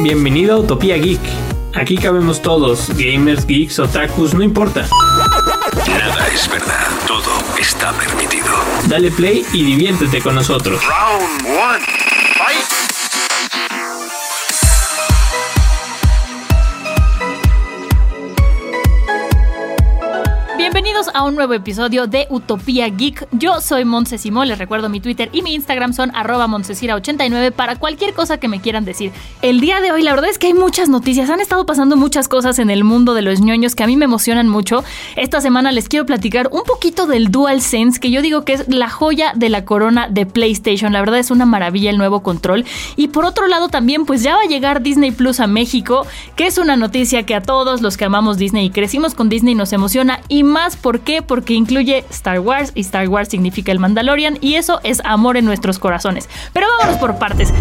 Bienvenido a Utopía Geek. Aquí cabemos todos, gamers, geeks, otakus, no importa. Nada es verdad, todo está permitido. Dale play y diviértete con nosotros. Round one, Bienvenidos a un nuevo episodio de Utopía Geek. Yo soy Montse Simón, les recuerdo mi Twitter y mi Instagram son arroba montesira89 para cualquier cosa que me quieran decir. El día de hoy la verdad es que hay muchas noticias, han estado pasando muchas cosas en el mundo de los ñoños que a mí me emocionan mucho. Esta semana les quiero platicar un poquito del DualSense, que yo digo que es la joya de la corona de PlayStation. La verdad es una maravilla el nuevo control. Y por otro lado también pues ya va a llegar Disney Plus a México, que es una noticia que a todos los que amamos Disney y crecimos con Disney nos emociona y más ¿por qué? Porque incluye Star Wars y Star Wars significa el Mandalorian y eso es amor en nuestros corazones. Pero vámonos por partes.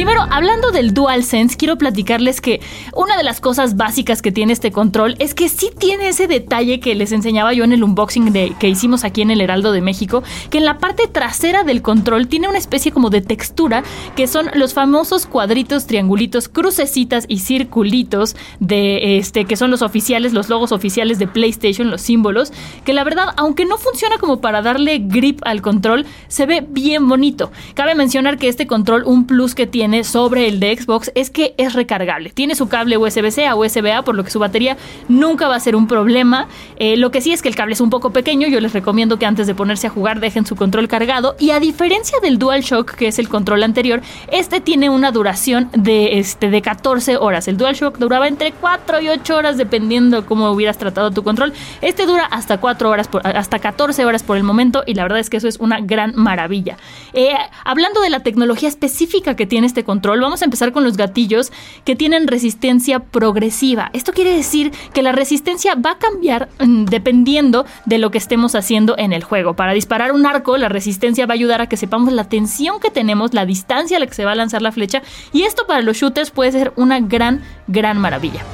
Primero, hablando del DualSense, quiero platicarles que una de las cosas básicas que tiene este control es que sí tiene ese detalle que les enseñaba yo en el unboxing de, que hicimos aquí en el Heraldo de México, que en la parte trasera del control tiene una especie como de textura que son los famosos cuadritos, triangulitos, crucecitas y circulitos de este que son los oficiales, los logos oficiales de PlayStation, los símbolos, que la verdad, aunque no funciona como para darle grip al control, se ve bien bonito. Cabe mencionar que este control, un plus que tiene sobre el de Xbox es que es recargable. Tiene su cable USB-C a USB-A, por lo que su batería nunca va a ser un problema. Eh, lo que sí es que el cable es un poco pequeño. Yo les recomiendo que antes de ponerse a jugar dejen su control cargado. Y a diferencia del DualShock, que es el control anterior, este tiene una duración de, este, de 14 horas. El DualShock duraba entre 4 y 8 horas dependiendo cómo hubieras tratado tu control. Este dura hasta 4 horas, hasta 14 horas por el momento y la verdad es que eso es una gran maravilla. Eh, hablando de la tecnología específica que tiene este control, vamos a empezar con los gatillos que tienen resistencia progresiva. Esto quiere decir que la resistencia va a cambiar mm, dependiendo de lo que estemos haciendo en el juego. Para disparar un arco, la resistencia va a ayudar a que sepamos la tensión que tenemos, la distancia a la que se va a lanzar la flecha, y esto para los shooters puede ser una gran, gran maravilla.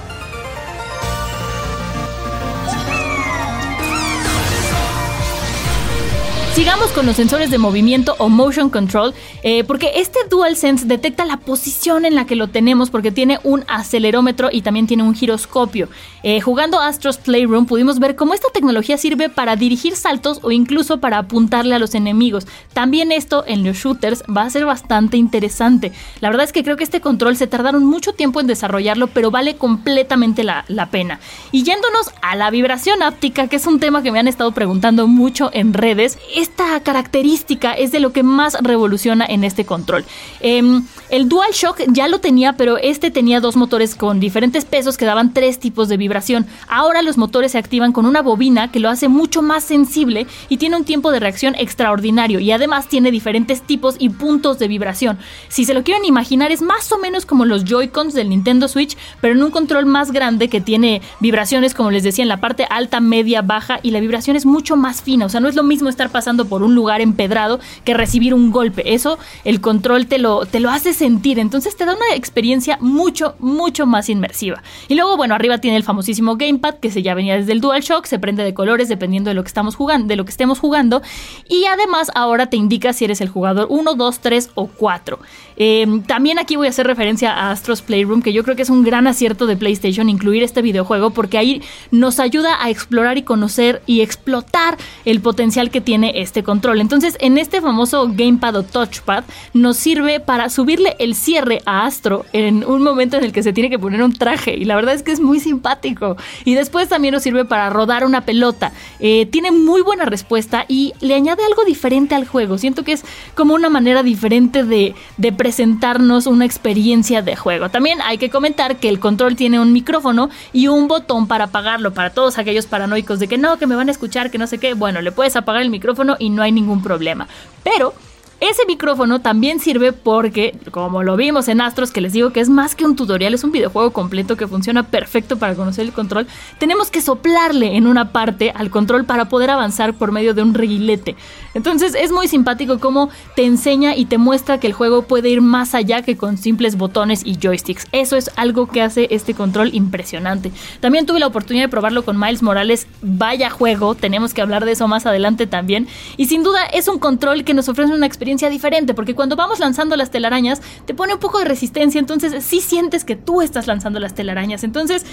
Sigamos con los sensores de movimiento o motion control, eh, porque este DualSense detecta la posición en la que lo tenemos, porque tiene un acelerómetro y también tiene un giroscopio. Eh, jugando Astros Playroom pudimos ver cómo esta tecnología sirve para dirigir saltos o incluso para apuntarle a los enemigos. También esto en los shooters va a ser bastante interesante. La verdad es que creo que este control se tardaron mucho tiempo en desarrollarlo, pero vale completamente la, la pena. Y yéndonos a la vibración áptica, que es un tema que me han estado preguntando mucho en redes, esta característica es de lo que más revoluciona en este control. Eh, el DualShock ya lo tenía, pero este tenía dos motores con diferentes pesos que daban tres tipos de vibración. Ahora los motores se activan con una bobina que lo hace mucho más sensible y tiene un tiempo de reacción extraordinario y además tiene diferentes tipos y puntos de vibración. Si se lo quieren imaginar es más o menos como los Joy-Cons del Nintendo Switch, pero en un control más grande que tiene vibraciones como les decía en la parte alta, media, baja y la vibración es mucho más fina. O sea, no es lo mismo estar pasando por un lugar empedrado que recibir un golpe. Eso el control te lo, te lo hace sentir. Entonces te da una experiencia mucho, mucho más inmersiva. Y luego, bueno, arriba tiene el famosísimo gamepad que se ya venía desde el DualShock, se prende de colores dependiendo de lo que estamos jugando, de lo que estemos jugando. Y además ahora te indica si eres el jugador 1, 2, 3 o 4. Eh, también aquí voy a hacer referencia a Astros Playroom, que yo creo que es un gran acierto de PlayStation incluir este videojuego porque ahí nos ayuda a explorar y conocer y explotar el potencial que tiene este control. Entonces, en este famoso gamepad o touchpad nos sirve para subirle el cierre a Astro en un momento en el que se tiene que poner un traje y la verdad es que es muy simpático. Y después también nos sirve para rodar una pelota. Eh, tiene muy buena respuesta y le añade algo diferente al juego. Siento que es como una manera diferente de, de presentarnos una experiencia de juego. También hay que comentar que el control tiene un micrófono y un botón para apagarlo para todos aquellos paranoicos de que no, que me van a escuchar, que no sé qué. Bueno, le puedes apagar el micrófono y no hay ningún problema. Pero ese micrófono también sirve porque, como lo vimos en Astros, que les digo que es más que un tutorial, es un videojuego completo que funciona perfecto para conocer el control, tenemos que soplarle en una parte al control para poder avanzar por medio de un reguilete. Entonces es muy simpático cómo te enseña y te muestra que el juego puede ir más allá que con simples botones y joysticks. Eso es algo que hace este control impresionante. También tuve la oportunidad de probarlo con Miles Morales. Vaya juego, tenemos que hablar de eso más adelante también. Y sin duda es un control que nos ofrece una experiencia diferente, porque cuando vamos lanzando las telarañas te pone un poco de resistencia, entonces sí sientes que tú estás lanzando las telarañas. Entonces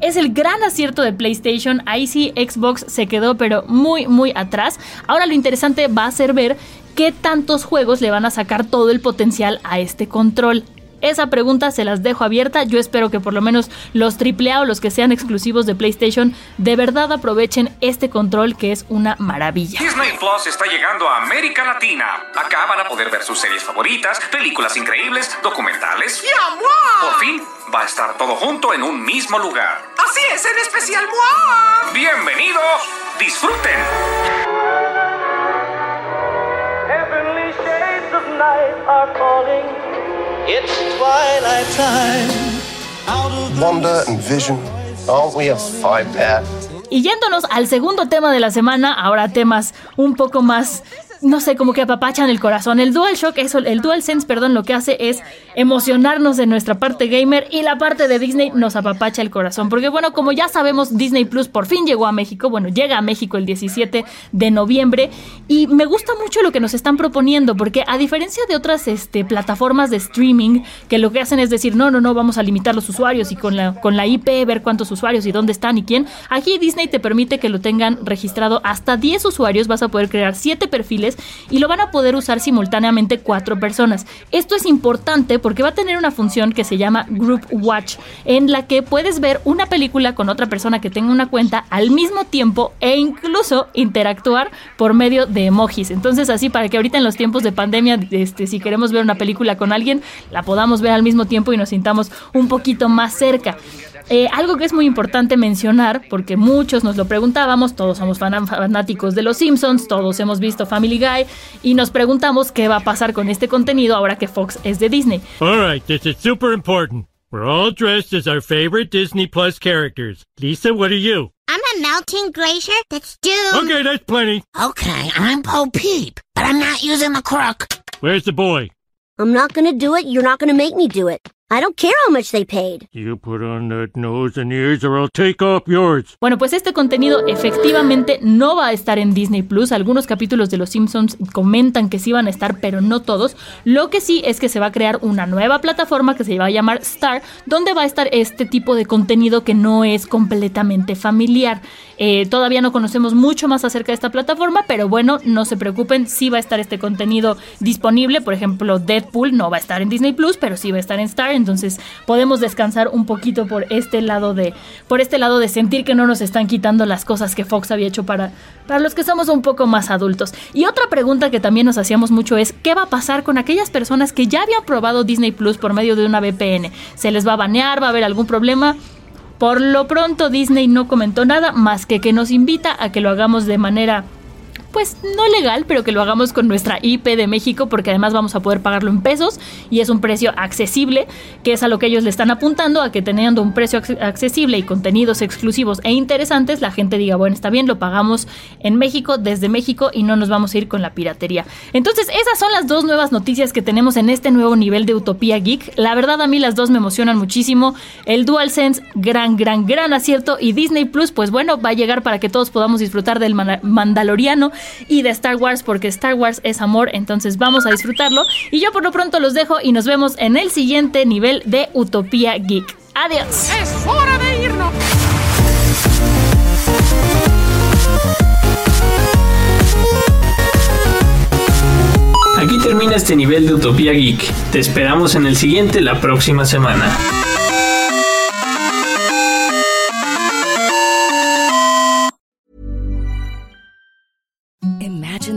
es el gran acierto de PlayStation. Ahí sí Xbox se quedó pero muy muy atrás. Ahora lo interesante va a ser ver qué tantos juegos le van a sacar todo el potencial a este control. Esa pregunta se las dejo abierta. Yo espero que por lo menos los AAA o los que sean exclusivos de PlayStation de verdad aprovechen este control que es una maravilla. Disney Plus está llegando a América Latina. Acá van a poder ver sus series favoritas, películas increíbles, documentales. Por fin va a estar todo junto en un mismo lugar. Así es, en especial moi. Bienvenidos, disfruten. Heavenly shades of night are calling. It's twilight time. Wonder and vision. Aren't we a five pair? Y yéndonos al segundo tema de la semana, ahora temas un poco más no sé, como que apapachan el corazón. El DualShock, eso, el DualSense, perdón, lo que hace es emocionarnos de nuestra parte gamer y la parte de Disney nos apapacha el corazón. Porque bueno, como ya sabemos, Disney Plus por fin llegó a México. Bueno, llega a México el 17 de noviembre y me gusta mucho lo que nos están proponiendo porque a diferencia de otras este, plataformas de streaming que lo que hacen es decir, no, no, no, vamos a limitar los usuarios y con la, con la IP ver cuántos usuarios y dónde están y quién, aquí Disney te permite que lo tengan registrado hasta 10 usuarios, vas a poder crear 7 perfiles y lo van a poder usar simultáneamente cuatro personas. Esto es importante porque va a tener una función que se llama Group Watch, en la que puedes ver una película con otra persona que tenga una cuenta al mismo tiempo e incluso interactuar por medio de emojis. Entonces así para que ahorita en los tiempos de pandemia, este, si queremos ver una película con alguien, la podamos ver al mismo tiempo y nos sintamos un poquito más cerca. Eh, algo que es muy importante mencionar, porque muchos nos lo preguntábamos, todos somos fanáticos de Los Simpsons, todos hemos visto Family Guy y nos preguntamos qué va a pasar con este contenido ahora que Fox es de Disney. All right, this is super important. We're all dressed as our favorite Disney Plus characters. Lisa, what are you? I'm a melting glacier that's doomed. Okay, that's plenty. Okay, I'm Bo Peep, but I'm not using the crook. Where's the boy? I'm not gonna do it. You're not gonna make me do it. I don't care how much they paid. You put on that nose and ears or I'll take off yours. Bueno, pues este contenido efectivamente no va a estar en Disney Plus. Algunos capítulos de Los Simpsons comentan que sí van a estar, pero no todos. Lo que sí es que se va a crear una nueva plataforma que se va a llamar Star, donde va a estar este tipo de contenido que no es completamente familiar. Eh, todavía no conocemos mucho más acerca de esta plataforma, pero bueno, no se preocupen, sí va a estar este contenido disponible. Por ejemplo, Deadpool no va a estar en Disney Plus, pero sí va a estar en Star entonces podemos descansar un poquito por este lado de por este lado de sentir que no nos están quitando las cosas que Fox había hecho para para los que somos un poco más adultos. Y otra pregunta que también nos hacíamos mucho es ¿qué va a pasar con aquellas personas que ya habían probado Disney Plus por medio de una VPN? ¿Se les va a banear? ¿Va a haber algún problema? Por lo pronto Disney no comentó nada más que que nos invita a que lo hagamos de manera pues no legal, pero que lo hagamos con nuestra IP de México, porque además vamos a poder pagarlo en pesos y es un precio accesible, que es a lo que ellos le están apuntando, a que teniendo un precio accesible y contenidos exclusivos e interesantes, la gente diga, bueno, está bien, lo pagamos en México, desde México y no nos vamos a ir con la piratería. Entonces, esas son las dos nuevas noticias que tenemos en este nuevo nivel de Utopía Geek. La verdad, a mí las dos me emocionan muchísimo. El DualSense, gran, gran, gran acierto. Y Disney Plus, pues bueno, va a llegar para que todos podamos disfrutar del Mandaloriano y de Star Wars porque Star Wars es amor, entonces vamos a disfrutarlo. Y yo por lo pronto los dejo y nos vemos en el siguiente nivel de Utopía Geek. Adiós. Aquí termina este nivel de Utopía Geek. Te esperamos en el siguiente la próxima semana.